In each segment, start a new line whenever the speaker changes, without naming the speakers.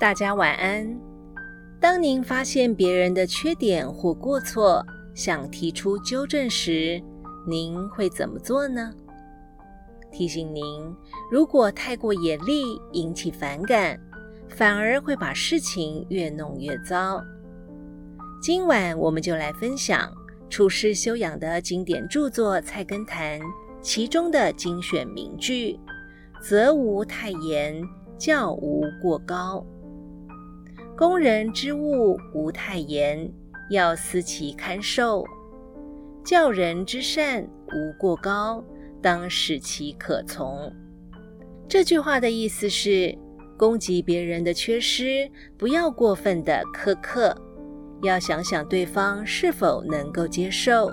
大家晚安。当您发现别人的缺点或过错，想提出纠正时，您会怎么做呢？提醒您，如果太过严厉，引起反感，反而会把事情越弄越糟。今晚我们就来分享处世修养的经典著作《菜根谭》其中的精选名句：“责无太严，教无过高。工人之物无太严，要思其堪受；教人之善无过高。”当使其可从。这句话的意思是，攻击别人的缺失，不要过分的苛刻，要想想对方是否能够接受。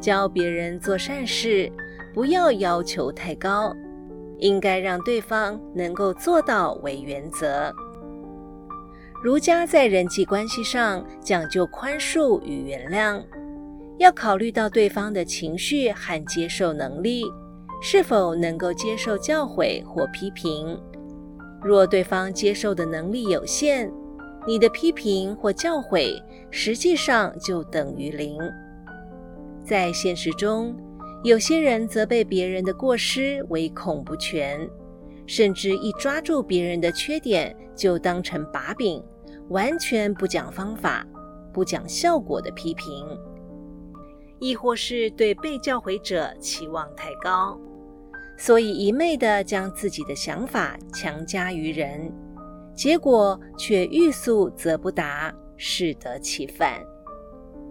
教别人做善事，不要要求太高，应该让对方能够做到为原则。儒家在人际关系上讲究宽恕与原谅。要考虑到对方的情绪和接受能力，是否能够接受教诲或批评。若对方接受的能力有限，你的批评或教诲实际上就等于零。在现实中，有些人责备别人的过失唯恐不全，甚至一抓住别人的缺点就当成把柄，完全不讲方法、不讲效果的批评。亦或是对被教诲者期望太高，所以一昧的将自己的想法强加于人，结果却欲速则不达，适得其反。